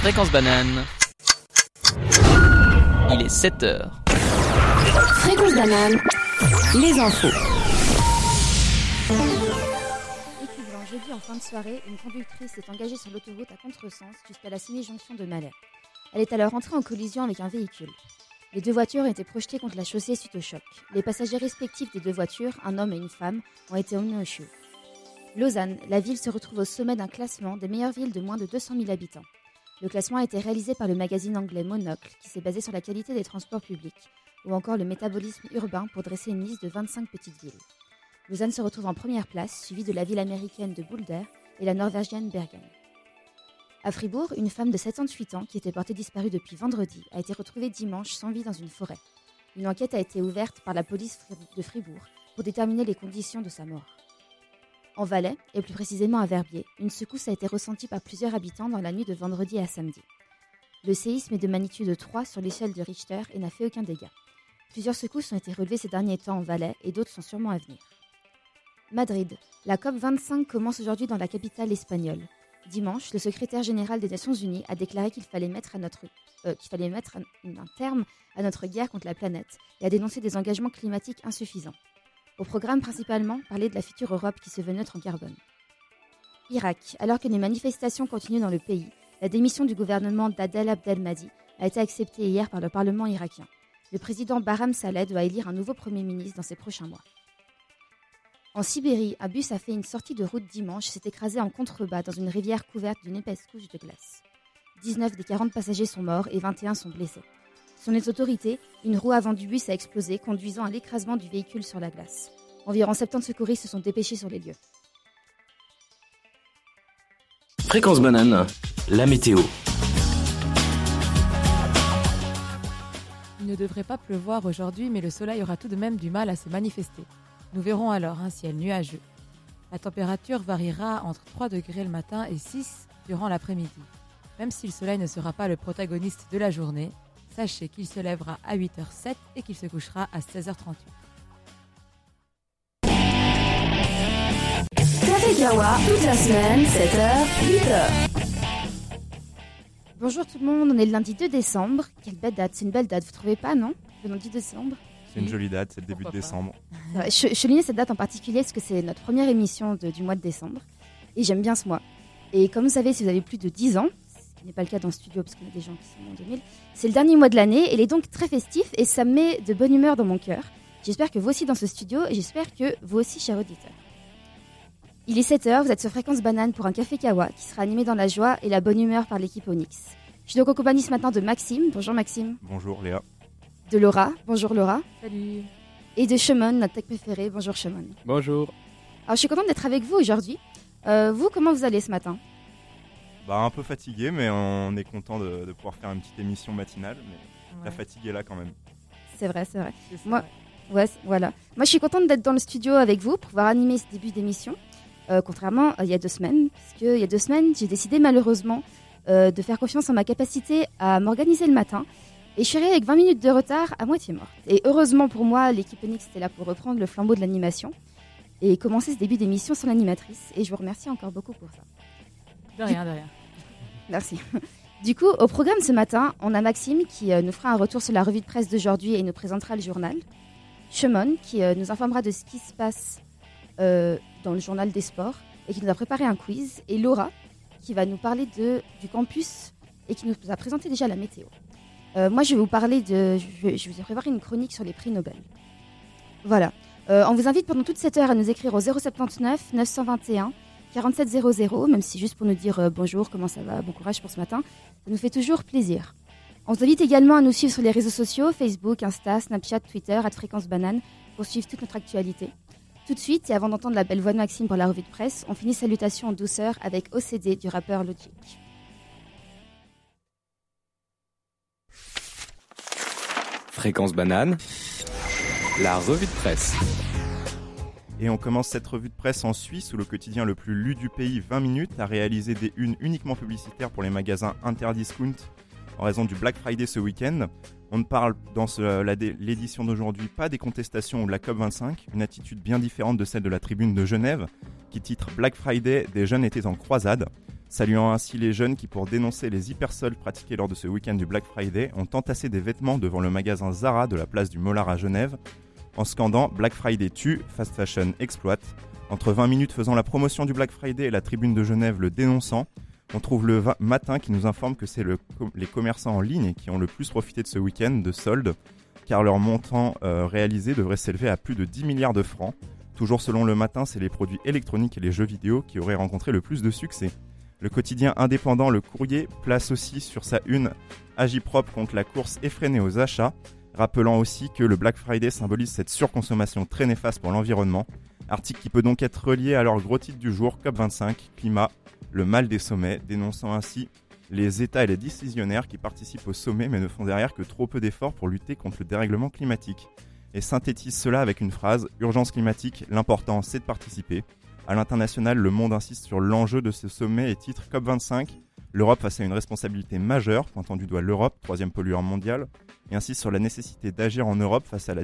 Fréquence banane. Il est 7 heures. Fréquence banane, les infos. Écublin, jeudi en fin de soirée, une conductrice est engagée sur l'autoroute à contresens jusqu'à la semi-jonction de Malais. Elle est alors entrée en collision avec un véhicule. Les deux voitures ont été projetées contre la chaussée suite au choc. Les passagers respectifs des deux voitures, un homme et une femme, ont été emmenés au CHU. Lausanne, la ville se retrouve au sommet d'un classement des meilleures villes de moins de 200 000 habitants. Le classement a été réalisé par le magazine anglais Monocle, qui s'est basé sur la qualité des transports publics, ou encore le métabolisme urbain pour dresser une liste de 25 petites villes. Lausanne se retrouve en première place, suivie de la ville américaine de Boulder et la norvégienne Bergen. À Fribourg, une femme de 78 ans qui était portée disparue depuis vendredi a été retrouvée dimanche sans vie dans une forêt. Une enquête a été ouverte par la police de Fribourg pour déterminer les conditions de sa mort. En Valais, et plus précisément à Verbier, une secousse a été ressentie par plusieurs habitants dans la nuit de vendredi à samedi. Le séisme est de magnitude 3 sur l'échelle de Richter et n'a fait aucun dégât. Plusieurs secousses ont été relevées ces derniers temps en Valais et d'autres sont sûrement à venir. Madrid. La COP25 commence aujourd'hui dans la capitale espagnole. Dimanche, le secrétaire général des Nations Unies a déclaré qu'il fallait mettre, euh, un terme à notre guerre contre la planète et a dénoncé des engagements climatiques insuffisants. Au programme principalement, parler de la future Europe qui se veut neutre en carbone. Irak. Alors que les manifestations continuent dans le pays, la démission du gouvernement d'Adel Abdelmadi a été acceptée hier par le Parlement irakien. Le président Bahram Saleh doit élire un nouveau Premier ministre dans ces prochains mois. En Sibérie, un bus a fait une sortie de route dimanche et s'est écrasé en contrebas dans une rivière couverte d'une épaisse couche de glace. 19 des 40 passagers sont morts et 21 sont blessés. Selon les autorités, une roue avant du bus a explosé, conduisant à l'écrasement du véhicule sur la glace. Environ 70 secouristes se sont dépêchés sur les lieux. Fréquence banane, la météo. Il ne devrait pas pleuvoir aujourd'hui, mais le soleil aura tout de même du mal à se manifester. Nous verrons alors un ciel nuageux. La température variera entre 3 degrés le matin et 6 durant l'après-midi. Même si le soleil ne sera pas le protagoniste de la journée, sachez qu'il se lèvera à 8h07 et qu'il se couchera à 16h38. Café Kawa, toute la semaine, 7h, 8h. Bonjour tout le monde, on est le lundi 2 décembre. Quelle belle date, c'est une belle date, vous trouvez pas, non? Le lundi 2 décembre? C'est une jolie date, c'est le début de Pourquoi décembre. Je, je soulignais cette date en particulier parce que c'est notre première émission de- du mois de décembre. Et j'aime bien ce mois. Et comme vous savez, si vous avez plus de 10 ans, qui n'est pas le cas dans le studio parce qu'on a des gens qui sont en 2000, c'est le dernier mois de l'année et il est donc très festif et ça me met de bonne humeur dans mon cœur. J'espère que vous aussi dans ce studio et j'espère que vous aussi, chers auditeurs. Il est 7h, vous êtes sur Fréquence Banane pour un café Kawa qui sera animé dans la joie et la bonne humeur par l'équipe Onyx. Je suis donc en compagnie ce matin de Maxime. Bonjour Maxime. Bonjour Léa. De Laura. Bonjour Laura. Salut Et de Shemon, notre tech préféré. Bonjour Shemon. Bonjour. Alors, je suis contente d'être avec vous aujourd'hui. Euh, vous, comment vous allez ce matin? Bah un peu fatigué, mais on est content de, de pouvoir faire une petite émission matinale. Mais la fatigue est là quand même. C'est vrai, c'est vrai. Moi-. Ouais, voilà. Moi, je suis contente d'être dans le studio avec vous pour pouvoir animer ce début d'émission. Euh, contrairement à il y a deux semaines, parce que il y a deux semaines, j'ai décidé malheureusement euh, de faire confiance en ma capacité à m'organiser le matin. Et je suis arrivée avec 20 minutes de retard à moitié morte. Et heureusement pour moi, l'équipe Onyx était là pour reprendre le flambeau de l'animation et commencer ce début d'émission sans l'animatrice. Et je vous remercie encore beaucoup pour ça. De rien, de rien. Merci. Du coup, au programme ce matin, on a Maxime qui euh, nous fera un retour sur la revue de presse d'aujourd'hui et nous présentera le journal. Shemon qui euh, nous informera de ce qui se passe euh, dans le journal des sports et qui nous a préparé un quiz. Et Laura qui va nous parler du campus et qui nous a présenté déjà la météo. Moi, je vais vous parler de. Je vais, je vous préparer une chronique sur les prix Nobel. Voilà. On vous invite pendant toute cette heure à nous écrire au 079 921 4700, même si juste pour nous dire euh, bonjour, comment ça va, bon courage pour ce matin. Ça nous fait toujours plaisir. On vous invite également à nous suivre sur les réseaux sociaux, Facebook, Insta, Snapchat, Twitter, à Fréquence Banane, pour suivre toute notre actualité. Tout de suite, et avant d'entendre la belle voix de Maxime pour la revue de presse, on finit salutations en douceur avec OCD du rappeur Logic. Fréquence banane. La revue de presse. Et on commence cette revue de presse en Suisse où le quotidien le plus lu du pays, 20 minutes, a réalisé des unes uniquement publicitaires pour les magasins Interdiscount en raison du Black Friday ce week-end. On ne parle dans l'édition d'aujourd'hui pas des contestations ou de la COP25, une attitude bien différente de celle de la tribune de Genève qui titre Black Friday, des jeunes étaient en croisade. saluant ainsi les jeunes qui, pour dénoncer les hypersoldes pratiqués lors de ce week-end du Black Friday, ont entassé des vêtements devant le magasin Zara de la place du Mollard à Genève, en scandant Black Friday tue, Fast Fashion exploite. Entre 20 minutes faisant la promotion du Black Friday et la tribune de Genève le dénonçant, on trouve le matin qui nous informe que c'est les commerçants en ligne qui ont le plus profité de ce week-end de soldes, car leur montant euh, réalisé devrait s'élever à plus de 10 milliards de francs. Toujours selon le matin, c'est les produits électroniques et les jeux vidéo qui auraient rencontré le plus de succès. Le quotidien indépendant Le Courrier place aussi sur sa une Agipropre contre la course effrénée aux achats, rappelant aussi que le Black Friday symbolise cette surconsommation très néfaste pour l'environnement. Article qui peut donc être relié à leur gros titre du jour, COP25, climat, le mal des sommets, dénonçant ainsi les États et les décisionnaires qui participent au sommet mais ne font derrière que trop peu d'efforts pour lutter contre le dérèglement climatique. Et synthétise cela avec une phrase Urgence climatique, l'important c'est de participer. À l'international, le monde insiste sur l'enjeu de ce sommet et titre COP25 L'Europe face à une responsabilité majeure, pointant du doigt l'Europe, troisième pollueur mondial, et insiste sur la nécessité d'agir en Europe face à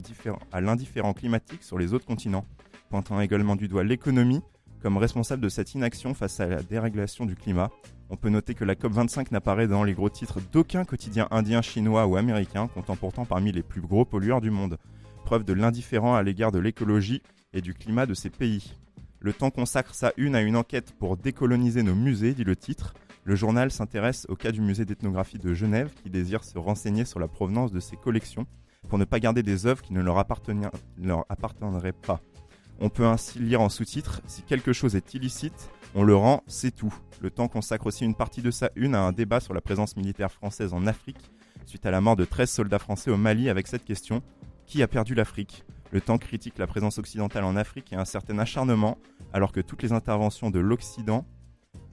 l'indifférent climatique sur les autres continents, pointant également du doigt l'économie comme responsable de cette inaction face à la dérégulation du climat. On peut noter que la COP25 n'apparaît dans les gros titres d'aucun quotidien indien, chinois ou américain, comptant pourtant parmi les plus gros pollueurs du monde. Preuve de l'indifférent à l'égard de l'écologie et du climat de ces pays. Le temps consacre sa une à une enquête pour décoloniser nos musées, dit le titre. Le journal s'intéresse au cas du musée d'ethnographie de Genève qui désire se renseigner sur la provenance de ses collections pour ne pas garder des œuvres qui ne leur, appartiendraient pas. On peut ainsi lire en sous-titre Si quelque chose est illicite, on le rend, c'est tout. Le temps consacre aussi une partie de sa une à un débat sur la présence militaire française en Afrique suite à la mort de 13 soldats français au Mali avec cette question Qui a perdu l'Afrique? Le temps critique la présence occidentale en Afrique et un certain acharnement alors que toutes les interventions de l'Occident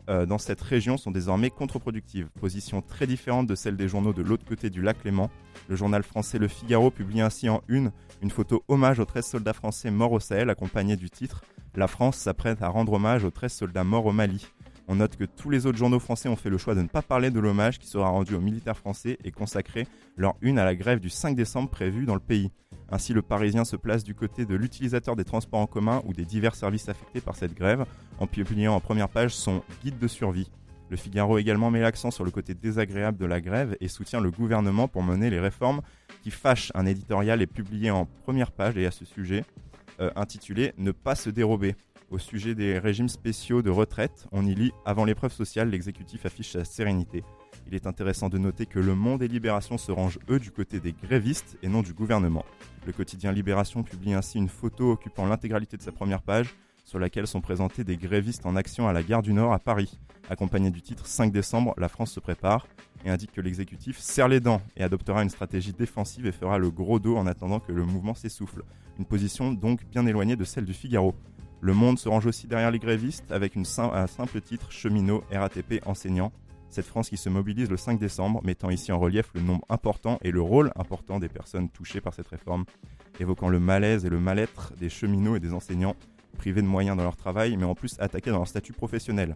euh, dans cette région sont désormais contre-productives. Position très différente de celle des journaux de l'autre côté du lac Léman. Le journal français Le Figaro publie ainsi en une une photo hommage aux 13 soldats français morts au Sahel accompagnée du titre La France s'apprête à rendre hommage aux 13 soldats morts au Mali. On note que tous les autres journaux français ont fait le choix de ne pas parler de l'hommage qui sera rendu aux militaires français et consacrer leur une à la grève du 5 décembre prévue dans le pays. Ainsi, le Parisien se place du côté de l'utilisateur des transports en commun ou des divers services affectés par cette grève en publiant en première page son guide de survie. Le Figaro également met l'accent sur le côté désagréable de la grève et soutient le gouvernement pour mener les réformes qui fâchent. Un éditorial est publié en première page et à ce sujet, euh, intitulé Ne pas se dérober. Au sujet des régimes spéciaux de retraite, on y lit Avant l'épreuve sociale, l'exécutif affiche sa sérénité. Il est intéressant de noter que Le Monde et Libération se rangent eux du côté des grévistes et non du gouvernement. Le quotidien Libération publie ainsi une photo occupant l'intégralité de sa première page sur laquelle sont présentés des grévistes en action à la gare du Nord à Paris, accompagné du titre 5 décembre, La France se prépare, et indique que l'exécutif serre les dents et adoptera une stratégie défensive et fera le gros dos en attendant que le mouvement s'essouffle. Une position donc bien éloignée de celle du Figaro. Le Monde se range aussi derrière les grévistes avec un simple titre cheminot, RATP, enseignant. Cette France qui se mobilise le 5 décembre, mettant ici en relief le nombre important et le rôle important des personnes touchées par cette réforme, évoquant le malaise et le mal-être des cheminots et des enseignants privés de moyens dans leur travail, mais en plus attaqués dans leur statut professionnel.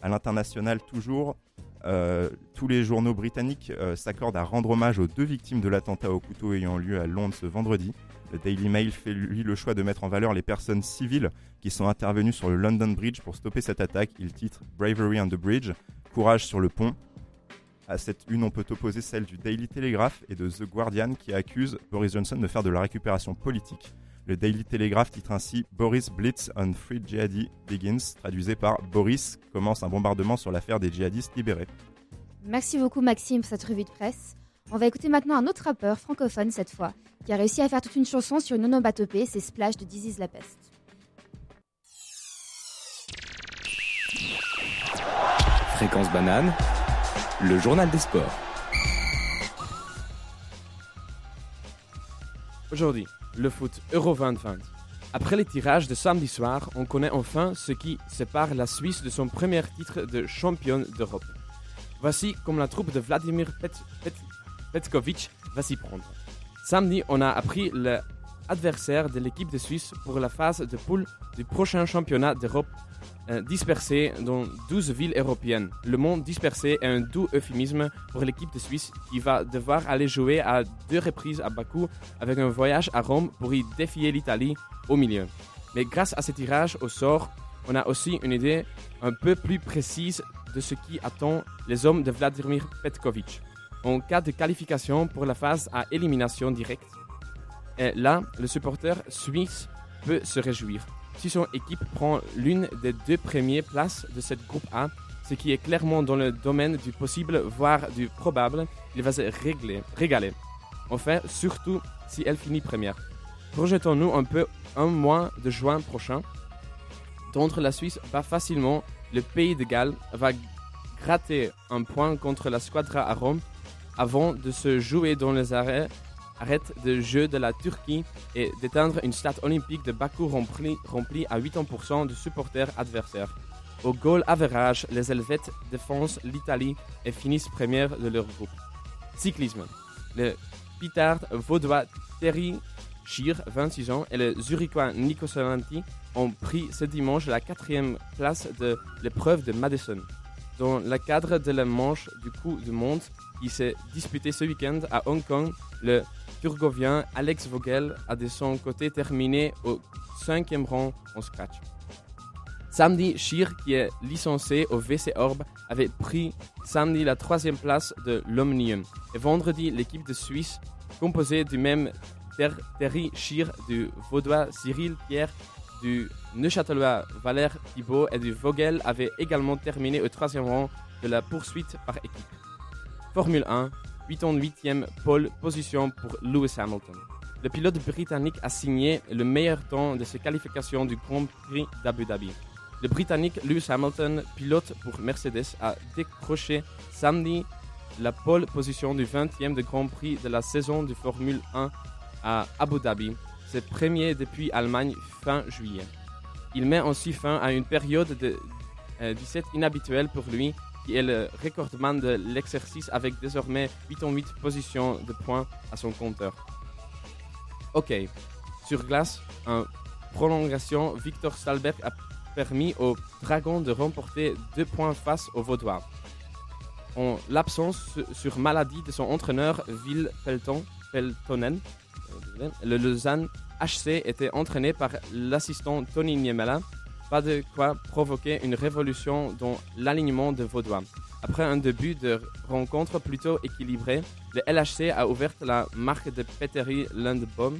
À l'international, toujours, euh, tous les journaux britanniques euh, s'accordent à rendre hommage aux deux victimes de l'attentat au couteau ayant lieu à Londres ce vendredi. Le Daily Mail fait lui le choix de mettre en valeur les personnes civiles qui sont intervenues sur le London Bridge pour stopper cette attaque. Il titre Bravery on the Bridge, courage sur le pont. À cette une, on peut opposer celle du Daily Telegraph et de The Guardian qui accuse Boris Johnson de faire de la récupération politique. Le Daily Telegraph titre ainsi Boris Blitz on Free Jihadi Begins, traduisé par Boris commence un bombardement sur l'affaire des djihadistes libérés. Merci beaucoup Maxime pour cette revue de presse. On va écouter maintenant un autre rappeur francophone cette fois, qui a réussi à faire toute une chanson sur une onomatopée, c'est Splash de Disease La Peste. Fréquence banane, le journal des sports. Aujourd'hui, le foot Euro 2020. Après les tirages de samedi soir, on connaît enfin ce qui sépare la Suisse de son premier titre de championne d'Europe. Voici comme la troupe de Vladimir Pet Pet Petkovic va s'y prendre. Samedi, on a appris l'adversaire de l'équipe de Suisse pour la phase de poule du prochain championnat d'Europe dispersé dans 12 villes européennes. Le monde dispersé est un doux euphémisme pour l'équipe de Suisse qui va devoir aller jouer à deux reprises à Bakou avec un voyage à Rome pour y défier l'Italie au milieu. Mais grâce à ce tirage au sort, on a aussi une idée un peu plus précise de ce qui attend les hommes de Vladimir Petkovic en cas de qualification pour la phase à élimination directe. Et là, le supporter suisse peut se réjouir. Si son équipe prend l'une des deux premières places de cette groupe A, ce qui est clairement dans le domaine du possible, voire du probable, il va se régler, régaler. Enfin, surtout si elle finit première. Projetons-nous un peu un mois de juin prochain. D'entre la Suisse pas facilement, le pays de Galles va gratter un point contre la Squadra à Rome avant de se jouer dans les arrêts, arrêts de jeu de la Turquie et d'éteindre une stade olympique de Bakou remplie, remplie à 80% de supporters adversaires. Au goal average, les Helvètes défoncent l'Italie et finissent première de leur groupe. Cyclisme. Le Pitard vaudois Terry Schir, 26 ans, et le Zurichois Nico Savanti ont pris ce dimanche la quatrième place de l'épreuve de Madison. Dans le cadre de la manche du coup du monde qui s'est disputé ce week-end à Hong Kong, le Turgovien Alex Vogel a de son côté terminé au cinquième rang en scratch. Samedi, Schir, qui est licencié au VC Orb, avait pris samedi la troisième place de l'Omnium. Et vendredi, l'équipe de Suisse, composée du même Ter Terry Schir, du Vaudois Cyril Pierre, du Neuchâtelois Valère Thibault et du Vogel, avait également terminé au troisième rang de la poursuite par équipe. Formule 1, 88e pole position pour Lewis Hamilton. Le pilote britannique a signé le meilleur temps de ses qualifications du Grand Prix d'Abu Dhabi. Le Britannique Lewis Hamilton, pilote pour Mercedes, a décroché samedi la pole position du 20e de Grand Prix de la saison de Formule 1 à Abu Dhabi. C'est premier depuis Allemagne fin juillet. Il met aussi fin à une période de euh, 17 inhabituelle pour lui, est le recordman de l'exercice avec désormais 88 positions de points à son compteur. Ok, sur glace, en prolongation, Victor Stalberg a permis aux Dragons de remporter deux points face aux Vaudois. En l'absence sur maladie de son entraîneur Will Pelton, Peltonen, euh, le Lausanne HC était entraîné par l'assistant Tony Niemela, pas de quoi provoquer une révolution dans l'alignement de Vaudois. Après un début de rencontre plutôt équilibré, le LHC a ouvert la marque de Petteri Lundbom.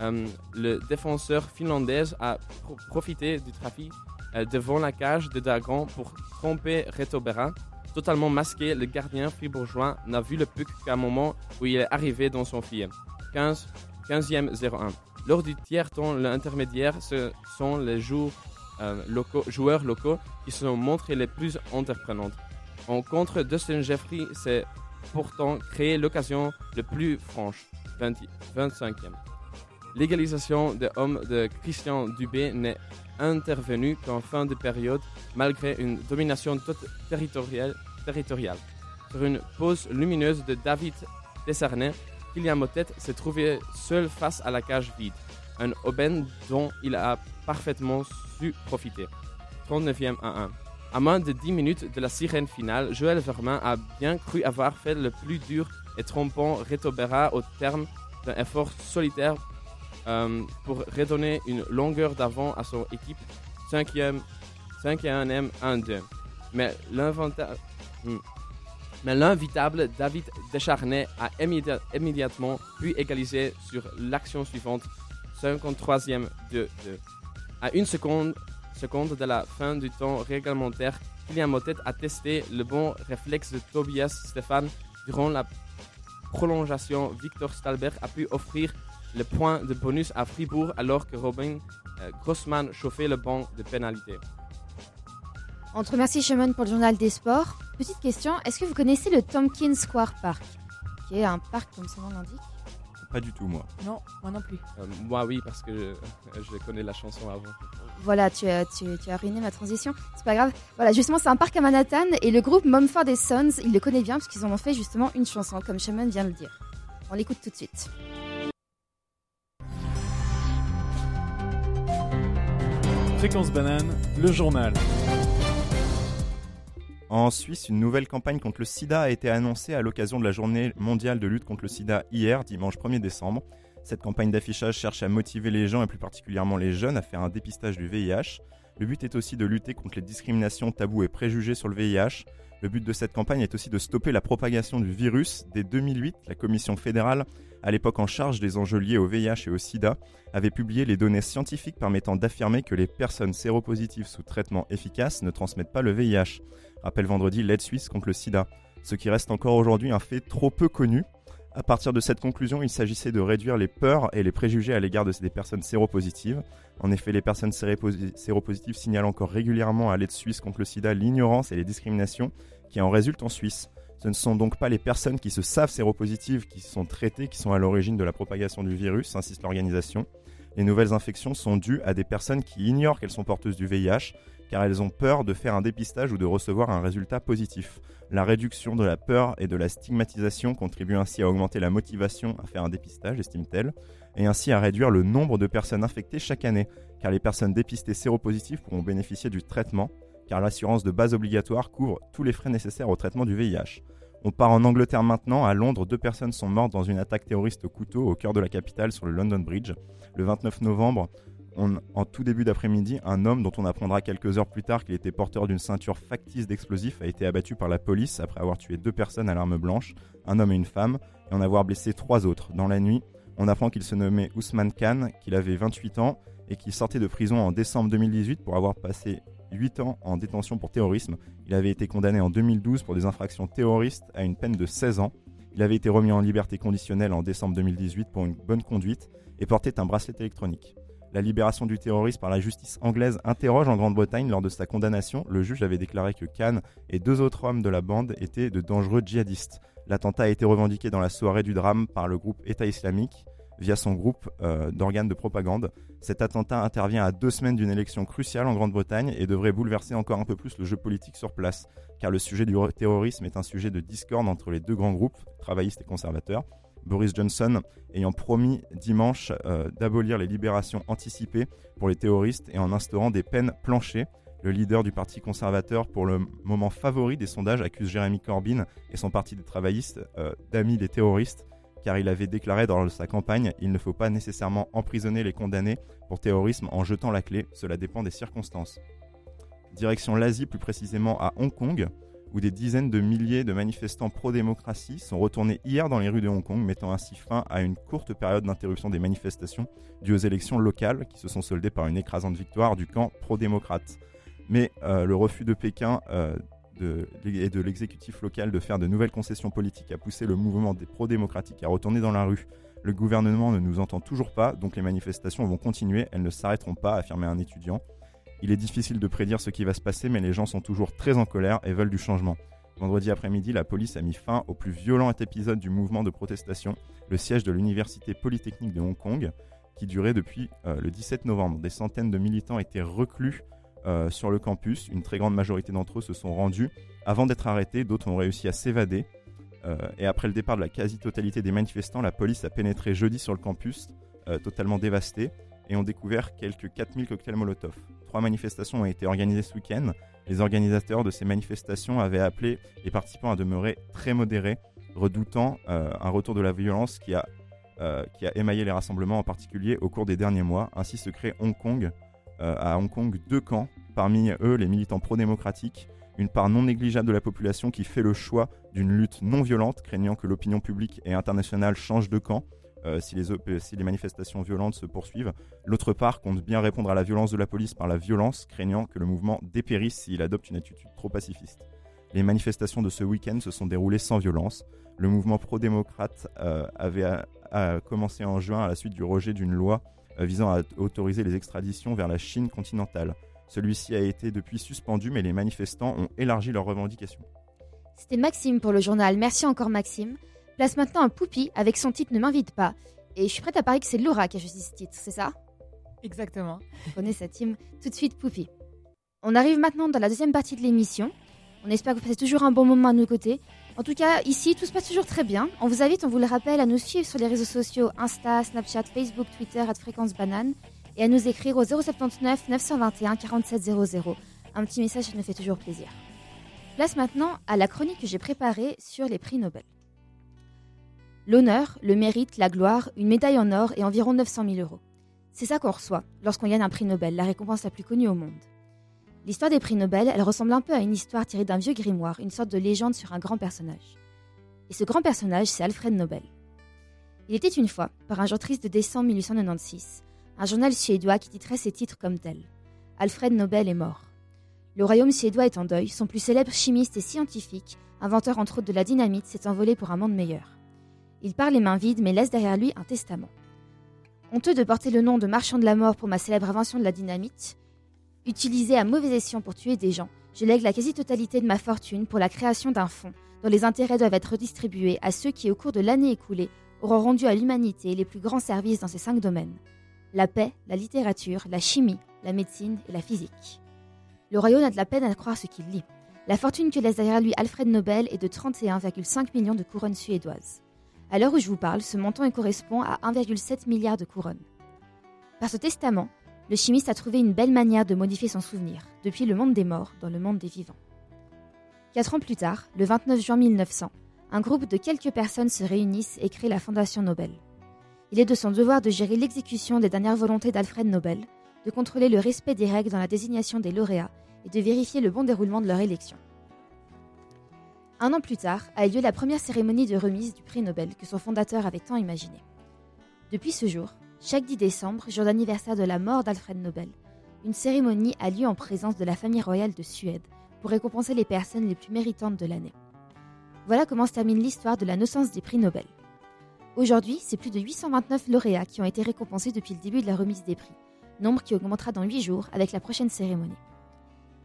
Euh, le défenseur finlandais a pro profité du trafic euh, devant la cage de Dragon pour tromper Retobera. Totalement masqué, le gardien fribourgeois n'a vu le puck qu'à un moment où il est arrivé dans son filet. 15, 15e 01. Lors du tiers temps, l'intermédiaire, ce sont les joueurs, euh, locaux, joueurs locaux qui se sont montrés les plus entreprenants. En contre, Dustin Jeffrey s'est pourtant créé l'occasion le plus franche, 20, 25e. L'égalisation de hommes de Christian Dubé n'est intervenue qu'en fin de période, malgré une domination territoriale, territoriale. Sur une pause lumineuse de David Desarnais, Kylian Motet s'est trouvé seul face à la cage vide, un aubaine dont il a parfaitement su profiter. 39e à 1. À moins de 10 minutes de la sirène finale, Joël Vermain a bien cru avoir fait le plus dur et trompant Retobera au terme d'un effort solitaire euh, pour redonner une longueur d'avant à son équipe 5e, 5e 1-2. Mais l'invitable David Descharnay a immédiat- immédiatement pu égaliser sur l'action suivante, 53e 2-2. À une seconde, de la fin du temps réglementaire, Kylian Motet a testé le bon réflexe de Tobias Stéphane. Durant la prolongation, Victor Stalberg a pu offrir le point de bonus à Fribourg alors que Robin euh, Grossman chauffait le banc de pénalité. On te remercie, Shimon, pour le journal des sports. Petite question, est-ce que vous connaissez le Tompkins Square Park Qui est un parc, comme son nom l'indique? Pas du tout, moi. Non, moi non plus. Euh, moi oui, parce que je, je connais la chanson avant. Voilà, tu as, tu, tu as ruiné ma transition. C'est pas grave. Voilà, justement, c'est un parc à Manhattan et le groupe Mumford Sons, il le connaît bien parce qu'ils en ont fait justement une chanson, comme Shimon vient de le dire. On l'écoute tout de suite. Fréquence banane, le journal. En Suisse, une nouvelle campagne contre le sida a été annoncée à l'occasion de la journée mondiale de lutte contre le sida hier, dimanche 1er décembre. Cette campagne d'affichage cherche à motiver les gens, et plus particulièrement les jeunes, à faire un dépistage du VIH. Le but est aussi de lutter contre les discriminations, tabous et préjugés sur le VIH. Le but de cette campagne est aussi de stopper la propagation du virus. Dès 2008, la Commission fédérale, à l'époque en charge des enjeux liés au VIH et au sida, avait publié les données scientifiques permettant d'affirmer que les personnes séropositives sous traitement efficace ne transmettent pas le VIH. Rappelle vendredi l'aide suisse contre le sida. Ce qui reste encore aujourd'hui un fait trop peu connu. À partir de cette conclusion, il s'agissait de réduire les peurs et les préjugés à l'égard de ces personnes séropositives. En effet, les personnes séroposi- séropositives signalent encore régulièrement à l'aide suisse contre le sida l'ignorance et les discriminations qui en résultent en Suisse. Ce ne sont donc pas les personnes qui se savent séropositives qui sont traitées qui sont à l'origine de la propagation du virus, insiste l'organisation. Les nouvelles infections sont dues à des personnes qui ignorent qu'elles sont porteuses du VIH, car elles ont peur de faire un dépistage ou de recevoir un résultat positif. La réduction de la peur et de la stigmatisation contribue ainsi à augmenter la motivation à faire un dépistage, estime-t-elle, et ainsi à réduire le nombre de personnes infectées chaque année, car les personnes dépistées séropositives pourront bénéficier du traitement, car l'assurance de base obligatoire couvre tous les frais nécessaires au traitement du VIH. On part en Angleterre maintenant. À Londres, deux personnes sont mortes dans une attaque terroriste au couteau au cœur de la capitale sur le London Bridge. Le 29 novembre, en tout début d'après-midi, un homme dont on apprendra quelques heures plus tard qu'il était porteur d'une ceinture factice d'explosifs a été abattu par la police après avoir tué deux personnes à l'arme blanche, un homme et une femme, et en avoir blessé trois autres. Dans la nuit, on apprend qu'il se nommait Ousmane Khan, qu'il avait 28 ans et qu'il sortait de prison en décembre 2018 pour avoir passé 8 ans en détention pour terrorisme. Il avait été condamné en 2012 pour des infractions terroristes à une peine de 16 ans. Il avait été remis en liberté conditionnelle en décembre 2018 pour une bonne conduite et portait un bracelet électronique. La libération du terroriste par la justice anglaise interroge en Grande-Bretagne lors de sa condamnation. Le juge avait déclaré que Khan et deux autres hommes de la bande étaient de dangereux djihadistes. L'attentat a été revendiqué dans la soirée du drame par le groupe État islamique via son groupe euh, d'organes de propagande. Cet attentat intervient à deux semaines d'une élection cruciale en Grande-Bretagne et devrait bouleverser encore un peu plus le jeu politique sur place, car le sujet du terrorisme est un sujet de discorde entre les deux grands groupes, travaillistes et conservateurs. Boris Johnson ayant promis dimanche euh, d'abolir les libérations anticipées pour les terroristes et en instaurant des peines planchées. Le leader du Parti conservateur, pour le moment favori des sondages, accuse Jeremy Corbyn et son parti des travaillistes euh, d'amis des terroristes, car il avait déclaré dans sa campagne Il ne faut pas nécessairement emprisonner les condamnés pour terrorisme en jetant la clé, cela dépend des circonstances. Direction l'Asie, plus précisément à Hong Kong, où des dizaines de milliers de manifestants pro-démocratie sont retournés hier dans les rues de Hong Kong, mettant ainsi fin à une courte période d'interruption des manifestations dues aux élections locales qui se sont soldées par une écrasante victoire du camp pro-démocrate. Mais euh, le refus de Pékin euh, et de l'exécutif local de faire de nouvelles concessions politiques a poussé le mouvement des pro-démocratiques à retourner dans la rue. Le gouvernement ne nous entend toujours pas, donc les manifestations vont continuer, elles ne s'arrêteront pas, a affirmé un étudiant. Il est difficile de prédire ce qui va se passer, mais les gens sont toujours très en colère et veulent du changement. Vendredi après-midi, la police a mis fin au plus violent épisode du mouvement de protestation, le siège de l'université polytechnique de Hong Kong, qui durait depuis euh, le 17 novembre. Des centaines de militants étaient reclus euh, sur le campus, une très grande majorité d'entre eux se sont rendus. Avant d'être arrêtés, d'autres ont réussi à s'évader. Euh, et après le départ de la quasi-totalité des manifestants, la police a pénétré jeudi sur le campus, totalement dévasté, et ont découvert quelques 4000 cocktails Molotov. Trois manifestations ont été organisées ce week-end. Les organisateurs de ces manifestations avaient appelé les participants à demeurer très modérés, redoutant euh, un retour de la violence qui a, euh, qui a émaillé les rassemblements, en particulier au cours des derniers mois. Ainsi se crée Hong Kong, euh, à Hong Kong deux camps, parmi eux les militants pro-démocratiques, une part non négligeable de la population qui fait le choix d'une lutte non violente, craignant que l'opinion publique et internationale change de camp. Euh, si, les manifestations violentes se poursuivent. L'autre part compte bien répondre à la violence de la police par la violence, craignant que le mouvement dépérisse s'il adopte une attitude trop pacifiste. Les manifestations de ce week-end se sont déroulées sans violence. Le mouvement pro-démocrate euh, avait a commencé en juin à la suite du rejet d'une loi euh, visant à autoriser les extraditions vers la Chine continentale. Celui-ci a été depuis suspendu, mais les manifestants ont élargi leurs revendications. C'était Maxime pour le journal. Merci encore Maxime. Place maintenant un Poupi avec son titre Ne m'invite pas. Et je suis prête à parier que c'est Laura qui a choisi ce titre, c'est ça? Exactement. Vous connaissez sa team Tout de suite Poupi. On arrive maintenant dans la deuxième partie de l'émission. On espère que vous passez toujours un bon moment à nos côtés. En tout cas, ici, tout se passe toujours très bien. On vous invite, on vous le rappelle, à nous suivre sur les réseaux sociaux Insta, Snapchat, Facebook, Twitter, à Fréquence Banane et à nous écrire au 079 921 4700. Un petit message, ça nous fait toujours plaisir. Place maintenant à la chronique que j'ai préparée sur les prix Nobel. L'honneur, le mérite, la gloire, une médaille en or et environ 900 000 euros. C'est ça qu'on reçoit lorsqu'on gagne un prix Nobel, la récompense la plus connue au monde. L'histoire des prix Nobel, elle ressemble un peu à une histoire tirée d'un vieux grimoire, une sorte de légende sur un grand personnage. Et ce grand personnage, c'est Alfred Nobel. Il était une fois, par un jour triste de décembre 1896, un journal suédois qui titrait ses titres comme tel. Alfred Nobel est mort. Le royaume suédois est en deuil, son plus célèbre chimiste et scientifique, inventeur entre autres de la dynamite, s'est envolé pour un monde meilleur. Il part les mains vides mais laisse derrière lui un testament. Honteux de porter le nom de marchand de la mort pour ma célèbre invention de la dynamite, utilisée à mauvais escient pour tuer des gens, je lègue la quasi-totalité de ma fortune pour la création d'un fonds dont les intérêts doivent être redistribués à ceux qui, au cours de l'année écoulée, auront rendu à l'humanité les plus grands services dans ces cinq domaines la paix, la littérature, la chimie, la médecine et la physique. Le royaume a de la peine à croire ce qu'il lit. La fortune que laisse derrière lui Alfred Nobel est de 31,5 millions de couronnes suédoises. À l'heure où je vous parle, ce montant correspond à 1,7 milliard de couronnes. Par ce testament, le chimiste a trouvé une belle manière de modifier son souvenir, depuis le monde des morts dans le monde des vivants. Quatre ans plus tard, le 29 juin 1900, un groupe de quelques personnes se réunissent et créent la Fondation Nobel. Il est de son devoir de gérer l'exécution des dernières volontés d'Alfred Nobel, de contrôler le respect des règles dans la désignation des lauréats et de vérifier le bon déroulement de leur élection. Un an plus tard a eu lieu la première cérémonie de remise du prix Nobel que son fondateur avait tant imaginé. Depuis ce jour, chaque 10 décembre, jour d'anniversaire de la mort d'Alfred Nobel, une cérémonie a lieu en présence de la famille royale de Suède pour récompenser les personnes les plus méritantes de l'année. Voilà comment se termine l'histoire de la naissance des prix Nobel. Aujourd'hui, c'est plus de 829 lauréats qui ont été récompensés depuis le début de la remise des prix, nombre qui augmentera dans 8 jours avec la prochaine cérémonie.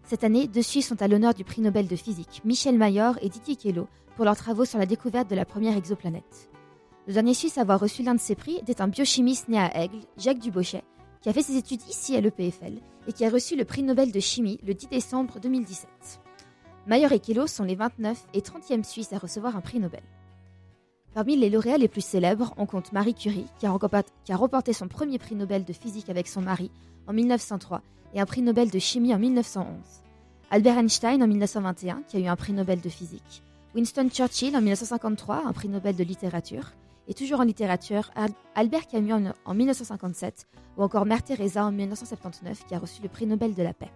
Cette année, deux Suisses sont à l'honneur du prix Nobel de physique, Michel Mayor et Didier Queloz, pour leurs travaux sur la découverte de la première exoplanète. Le dernier Suisse à avoir reçu l'un de ces prix était un biochimiste né à Aigle, Jacques Dubochet, qui a fait ses études ici à l'EPFL et qui a reçu le prix Nobel de chimie le 10 décembre 2017. Mayor et Queloz sont les 29 et 30e Suisses à recevoir un prix Nobel. Parmi les lauréats les plus célèbres, on compte Marie Curie, qui a, remporté son premier prix Nobel de physique avec son mari en 1903 et un prix Nobel de chimie en 1911. Albert Einstein en 1921, qui a eu un prix Nobel de physique. Winston Churchill en 1953, un prix Nobel de littérature. Et toujours en littérature, Albert Camus en 1957, ou encore Mère Teresa en 1979, qui a reçu le prix Nobel de la paix.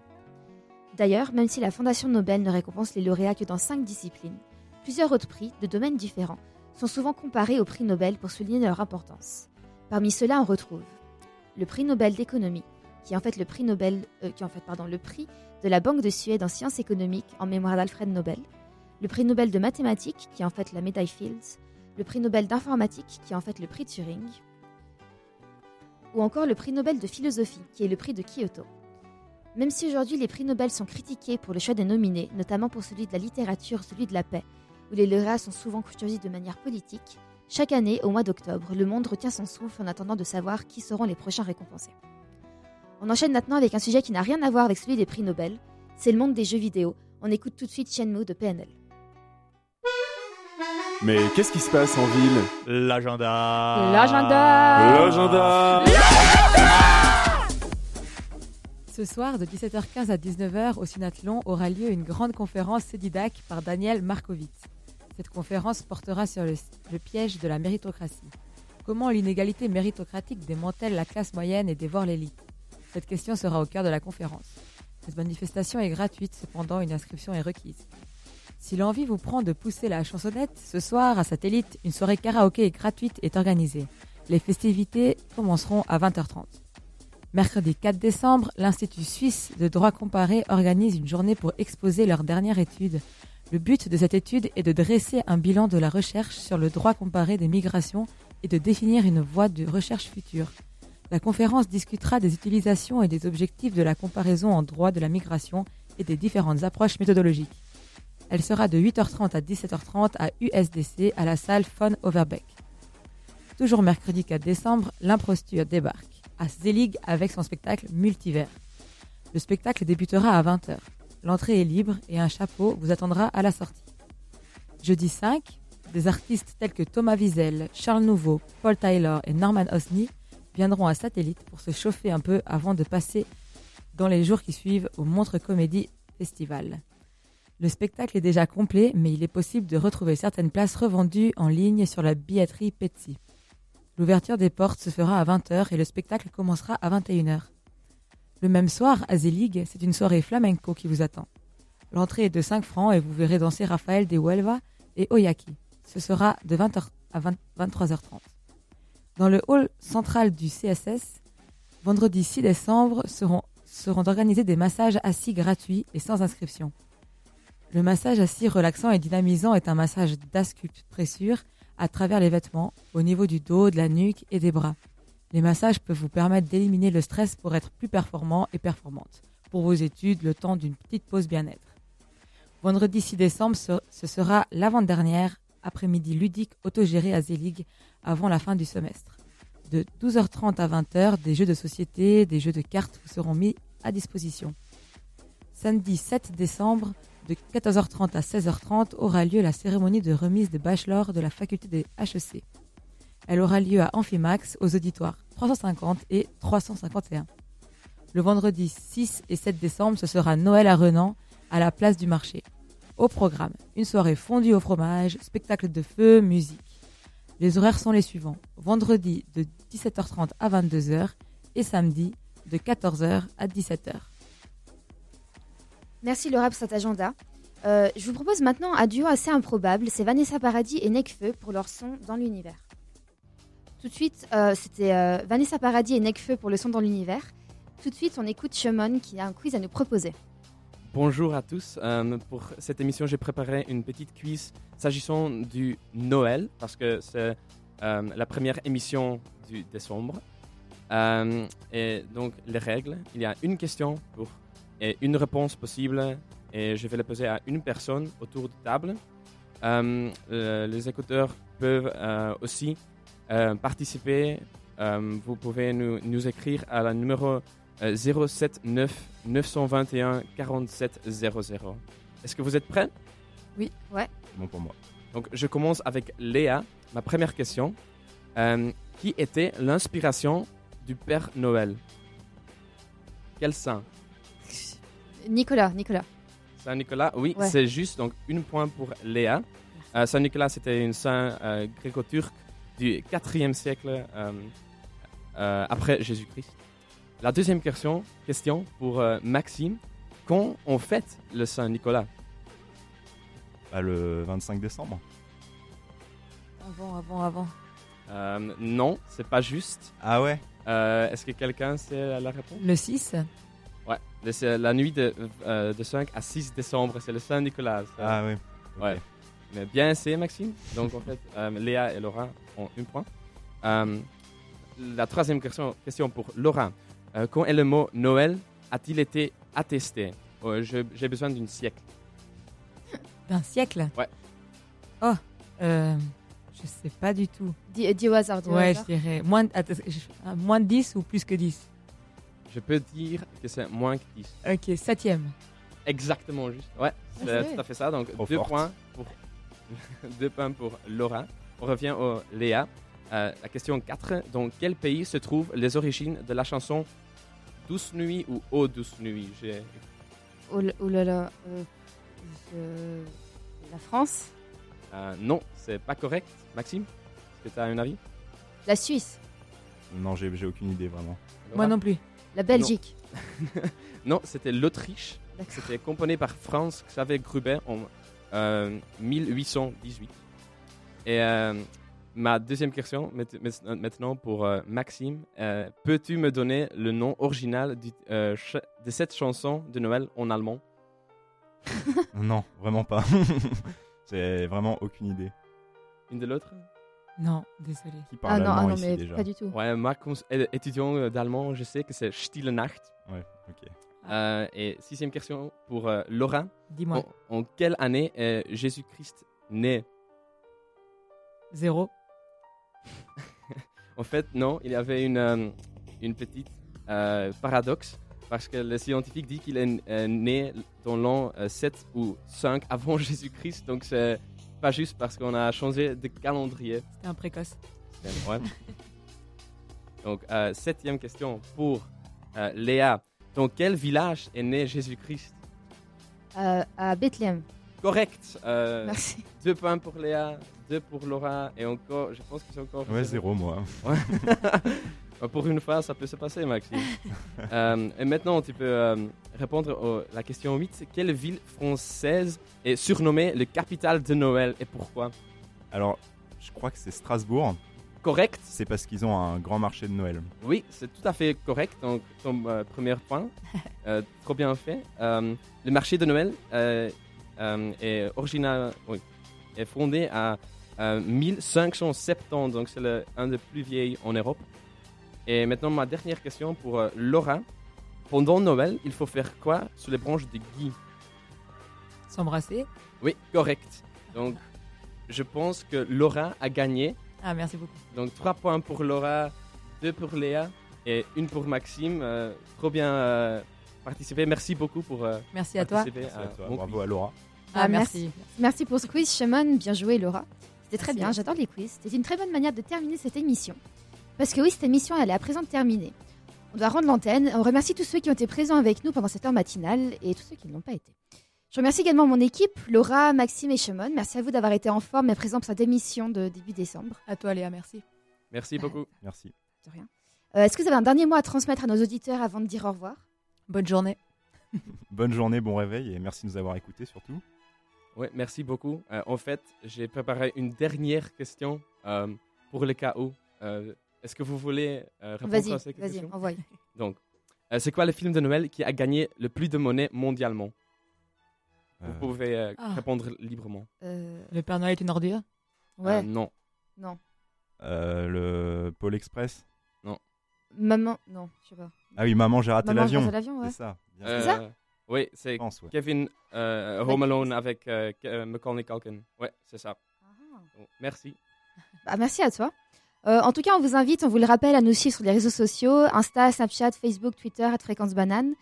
D'ailleurs, même si la Fondation Nobel ne récompense les lauréats que dans cinq disciplines, plusieurs autres prix, de domaines différents, sont souvent comparés au prix Nobel pour souligner leur importance. Parmi ceux-là, on retrouve le prix Nobel d'économie, qui est en fait le prix euh, le prix de la Banque de Suède en sciences économiques en mémoire d'Alfred Nobel, le prix Nobel de mathématiques, qui est en fait la médaille Fields, le prix Nobel d'informatique, qui est en fait le prix Turing, ou encore le prix Nobel de philosophie, qui est le prix de Kyoto. Même si aujourd'hui les prix Nobel sont critiqués pour le choix des nominés, notamment pour celui de la littérature, celui de la paix, où les lauréats sont souvent choisis de manière politique, chaque année, au mois d'octobre, le monde retient son souffle en attendant de savoir qui seront les prochains récompensés. On enchaîne maintenant avec un sujet qui n'a rien à voir avec celui des prix Nobel, c'est le monde des jeux vidéo. On écoute tout de suite Shenmue de PNL. Mais qu'est-ce qui se passe en ville? L'agenda L'agenda L'agenda Ce soir, de 17h15 à 19h, au Synathlon, aura lieu une grande conférence CEDIDAC par Daniel Markovitz. Cette conférence portera sur le, piège de la méritocratie. Comment l'inégalité méritocratique démantèle la classe moyenne et dévore l'élite? Cette question sera au cœur de la conférence. Cette manifestation est gratuite, cependant une inscription est requise. Si l'envie vous prend de pousser la chansonnette, ce soir à Satellite, une soirée karaoké gratuite est organisée. Les festivités commenceront à 20h30. Mercredi 4 décembre, l'Institut suisse de droit comparé organise une journée pour exposer leur dernière étude. Le but de cette étude est de dresser un bilan de la recherche sur le droit comparé des migrations et de définir une voie de recherche future. La conférence discutera des utilisations et des objectifs de la comparaison en droit de la migration et des différentes approches méthodologiques. Elle sera de 8h30 à 17h30 à USDC à la salle Von Overbeck. Toujours mercredi 4 décembre, l'imposture débarque à Zelig avec son spectacle Multivers. Le spectacle débutera à 20h. L'entrée est libre et un chapeau vous attendra à la sortie. Jeudi 5, des artistes tels que Thomas Wiesel, Charles Nouveau, Paul Tyler et Norman Osney viendront à Satellite pour se chauffer un peu avant de passer dans les jours qui suivent au Montre Comédie Festival. Le spectacle est déjà complet, mais il est possible de retrouver certaines places revendues en ligne sur la billetterie Petsy. L'ouverture des portes se fera à 20h et le spectacle commencera à 21h. Le même soir, à Zelig, c'est une soirée flamenco qui vous attend. L'entrée est de 5 francs et vous verrez danser Raphaël de Huelva et Oyaki. Ce sera de 20h à 20 23h30. Dans le hall central du CSS, vendredi 6 décembre, seront, seront organisés des massages assis gratuits et sans inscription. Le massage assis relaxant et dynamisant est un massage d'acupressure à travers les vêtements, au niveau du dos, de la nuque et des bras. Les massages peuvent vous permettre d'éliminer le stress pour être plus performant et performante pour vos études le temps d'une petite pause bien-être. Vendredi 6 décembre, ce sera l'avant-dernière après-midi ludique autogérée à Zelig avant la fin du semestre. De 12h30 à 20h, des jeux de société, des jeux de cartes vous seront mis à disposition. Samedi 7 décembre, de 14h30 à 16h30, aura lieu la cérémonie de remise de bachelor de la faculté des HEC. Elle aura lieu à Amphimax aux auditoires 350 et 351. Le vendredi 6 et 7 décembre, ce sera Noël à Renan à la place du marché. Au programme, une soirée fondue au fromage, spectacle de feu, musique. Les horaires sont les suivants. Vendredi de 17h30 à 22h et samedi de 14h à 17h. Merci Laura pour cet agenda. Euh, je vous propose maintenant un duo assez improbable. C'est Vanessa Paradis et Necfeu pour leur son dans l'univers. Tout de suite, euh, c'était euh, Vanessa Paradis et Necfeu pour le son dans l'univers. Tout de suite, on écoute Shemon qui a un quiz à nous proposer. Bonjour à tous. Euh, pour cette émission, j'ai préparé une petite quiz s'agissant du Noël, parce que c'est la première émission du décembre. Et donc, les règles, il y a une question pour, et une réponse possible, et je vais la poser à une personne autour de table. Les écouteurs peuvent aussi participer. Euh, vous pouvez nous, nous écrire à la numéro euh, 079 921 47 00. Est-ce que vous êtes prêts? Bon pour moi. Donc, je commence avec Léa. Ma première question. Euh, qui était l'inspiration du Père Noël? Quel saint? Nicolas, Nicolas. Saint Nicolas Oui, Ouais. c'est juste. Donc, une point pour Léa. Euh, saint Nicolas, c'était une saint euh, gréco-turc du 4e siècle euh, euh, après Jésus-Christ. La deuxième question, question pour euh, Maxime. Quand on fête le Saint Nicolas Bah, le 25 décembre. Avant, avant, avant. Euh, Non, c'est pas juste. Ah ouais? Euh, Est-ce que quelqu'un sait la réponse? Le 6, Ouais, c'est la nuit de, euh, de 5 à 6 décembre, c'est le Saint-Nicolas. Ah ouais. Ok. Ouais. Mais bien essayé, Maxime. Donc, en fait, euh, Léa et Laura ont un point. Euh, la troisième question, question pour Laura. Euh, quand est le mot Noël a-t-il été attesté? Euh, J'ai besoin d'une siècle. d'un siècle? Ouais. Oh, euh, je sais pas du tout. Dis, dis au hasard. dis au Ouais, je dirais moins, ah, moins de 10 ou plus que 10 Je peux dire que c'est moins que 10. Ok, septième. Exactement juste. Ouais, c'est c'est tout à fait ça. Donc, Trop deux forte. points, pour deux points pour Laura. On revient au Léa. Euh, la question 4. Dans quel pays se trouvent les origines de la chanson Douce nuit ou Ô douce nuit? Oh, oh là là. euh, La France? Euh, Non, c'est pas correct. Maxime, est-ce que tu as un avis? La Suisse Non, j'ai j'ai aucune idée vraiment. Moi non plus. La Belgique Non, c'était l'Autriche. D'accord. C'était componé par Franz Xaver Gruber en euh, 1818. Et euh, ma deuxième question, maintenant pour euh, Maxime, euh, peux-tu me donner le nom original du- euh, de cette chanson de Noël en allemand? Non, vraiment pas. J'ai vraiment aucune idée. Une de l'autre? Non, désolé. Qui Ah parle non, ah allemand non ici mais déjà? pas du tout. Ouais, moi, comme é- étudiant d'allemand, je sais que c'est Stille Nacht. Ouais, ok. Euh, et sixième question pour euh, Laura. Dis-moi. En, en quelle année est Jésus-Christ né Zéro. En fait, non, il y avait une, euh, une petite euh, paradoxe parce que le scientifique dit qu'il est euh, né dans l'an euh, 7 ou 5 avant Jésus-Christ, donc c'est pas juste parce qu'on a changé de calendrier. C'était un précoce. Ouais. Donc, euh, septième question pour euh, Léa. Dans quel village est né Jésus-Christ? Euh, à Bethléem. Correct. Euh, Merci. deux points pour Léa, deux pour Laura et encore, je pense que c'est encore. Ouais, zéro moi. Pour une fois, ça peut se passer, Maxime. Euh, et maintenant, tu peux euh, répondre à la question 8. Quelle ville française est surnommée le capital de Noël et pourquoi? Alors, je crois que c'est Strasbourg. Correct C'est parce qu'ils ont un grand marché de Noël. Oui, c'est tout à fait correct. Donc, ton euh, premier point, euh, trop bien fait. Euh, le marché de Noël est original, oui, est fondé à euh, 1570, donc c'est un des plus vieilles en Europe. Et maintenant, ma dernière question pour euh, Laura. Pendant Noël, il faut faire quoi sous les branches de gui S'embrasser. Oui, correct. Donc, je pense que Laura a gagné. Ah, merci beaucoup. Donc 3 points pour Laura, 2 pour Léa et une pour Maxime. Euh, trop bien euh, participé. Merci beaucoup pour euh, Merci à toi. participer Merci à toi. Bravo à Laura. Ah, Ah, merci. Merci pour ce quiz, Shimon. Bien joué, Laura. C'était très bien. J'adore les quiz. C'était une très bonne manière de terminer cette émission. Parce que oui, cette émission, elle est à présent terminée. On doit rendre l'antenne. On remercie tous ceux qui ont été présents avec nous pendant cette heure matinale et tous ceux qui ne l'ont pas été. Je remercie également mon équipe, Laura, Maxime et Shimon. Merci à vous d'avoir été en forme et présents pour cette émission de début décembre. À toi, Léa, merci. Merci beaucoup. Merci. De rien. Euh, Est-ce que vous avez un dernier mot à transmettre à nos auditeurs avant de dire au revoir? Bonne journée. Bonne journée, bon réveil et merci de nous avoir écoutés surtout. Ouais, merci beaucoup. Euh, en fait, j'ai préparé une dernière question euh, pour le cas où. Euh, Est-ce que vous voulez euh, répondre Vas-y, à cette vas-y, question envoie. Donc, euh, c'est quoi le film de Noël qui a gagné le plus de monnaie mondialement? Vous Euh, pouvez euh, Ah. répondre librement. Euh, Le Père Noël est une ordure? ouais, Euh, non. non. euh, le Pôle Express? Maman, non, je sais pas. Ah oui, maman, j'ai raté Maman, l'avion. j'ai raté l'avion, ouais. C'est ça Oui, c'est je pense, ouais. Kevin euh, Home Alone avec euh, euh, Macaulay Culkin. Ouais, c'est ça. Bon, merci. Bah, merci à toi. Euh, en tout cas, on vous invite, on vous le rappelle, à nous suivre sur les réseaux sociaux Insta, Snapchat, Facebook, Twitter, à Fréquence Banane.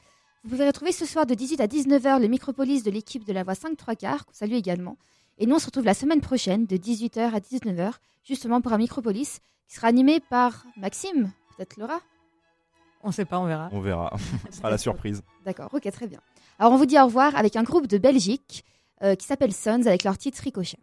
Vous pouvez retrouver ce soir de 18 à 19h le Micropolis de l'équipe de la Voix 5 3 quarts, qu'on salue également. Et nous, on se retrouve la semaine prochaine de 18h à 19h, justement pour un Micropolis qui sera animé par Maxime, peut-être Laura? On sait pas, on verra. On verra. Ce sera la surprise. D'accord, ok, très bien. Alors, on vous dit au revoir avec un groupe de Belgique euh, qui s'appelle Sons avec leur titre Ricochet.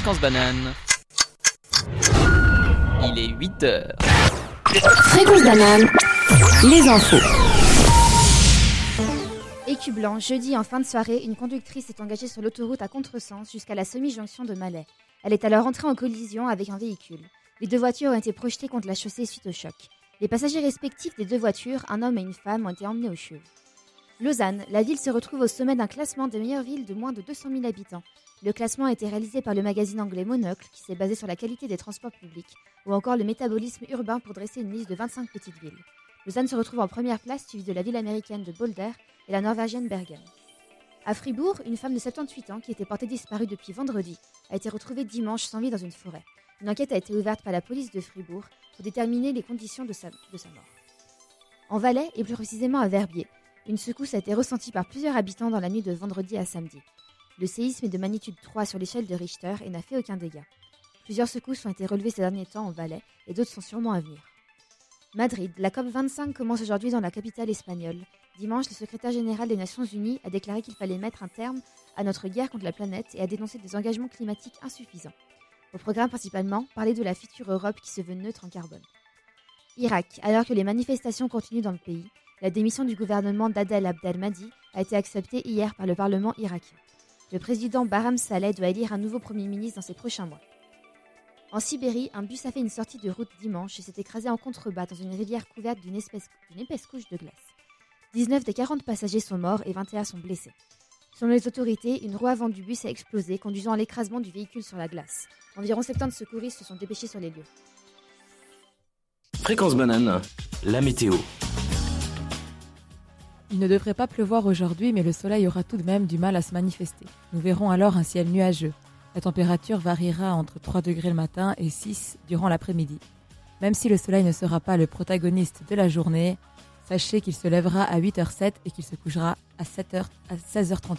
Fréquence banane. Il est 8 heures. Fréquence banane, les infos. Écu blanc, jeudi en fin de soirée, une conductrice est engagée sur l'autoroute à contresens jusqu'à la semi-jonction de Malais. Elle est alors entrée en collision avec un véhicule. Les deux voitures ont été projetées contre la chaussée suite au choc. Les passagers respectifs des deux voitures, un homme et une femme, ont été emmenés au CHUV. Lausanne, la ville se retrouve au sommet d'un classement des meilleures villes de moins de 200 000 habitants. Le classement a été réalisé par le magazine anglais Monocle, qui s'est basé sur la qualité des transports publics, ou encore le métabolisme urbain pour dresser une liste de 25 petites villes. Lausanne se retrouve en première place, suivie de la ville américaine de Boulder et la norvégienne Bergen. À Fribourg, une femme de 78 ans qui était portée disparue depuis vendredi a été retrouvée dimanche sans vie dans une forêt. Une enquête a été ouverte par la police de Fribourg pour déterminer les conditions de sa, de sa mort. En Valais, et plus précisément à Verbier, une secousse a été ressentie par plusieurs habitants dans la nuit de vendredi à samedi. Le séisme est de magnitude 3 sur l'échelle de Richter et n'a fait aucun dégât. Plusieurs secousses ont été relevées ces derniers temps en Valais et d'autres sont sûrement à venir. Madrid, la COP25 commence aujourd'hui dans la capitale espagnole. Dimanche, le secrétaire général des Nations Unies a déclaré qu'il fallait mettre un terme à notre guerre contre la planète et a dénoncé des engagements climatiques insuffisants. Au programme principalement, parler de la future Europe qui se veut neutre en carbone. Irak, alors que les manifestations continuent dans le pays, la démission du gouvernement d'Adel Abdelmadi a été acceptée hier par le Parlement irakien. Le président Bahram Saleh doit élire un nouveau Premier ministre dans ces prochains mois. En Sibérie, un bus a fait une sortie de route dimanche et s'est écrasé en contrebas dans une rivière couverte d'une épaisse couche de glace. 19 des 40 passagers sont morts et 21 sont blessés. Selon les autorités, une roue avant du bus a explosé, conduisant à l'écrasement du véhicule sur la glace. Environ 70 secouristes se sont dépêchés sur les lieux. Fréquence banane, la météo. Il ne devrait pas pleuvoir aujourd'hui, mais le soleil aura tout de même du mal à se manifester. Nous verrons alors un ciel nuageux. La température variera entre 3 degrés le matin et 6 durant l'après-midi. Même si le soleil ne sera pas le protagoniste de la journée, sachez qu'il se lèvera à 8h07 et qu'il se couchera à, 7h, à 16h38.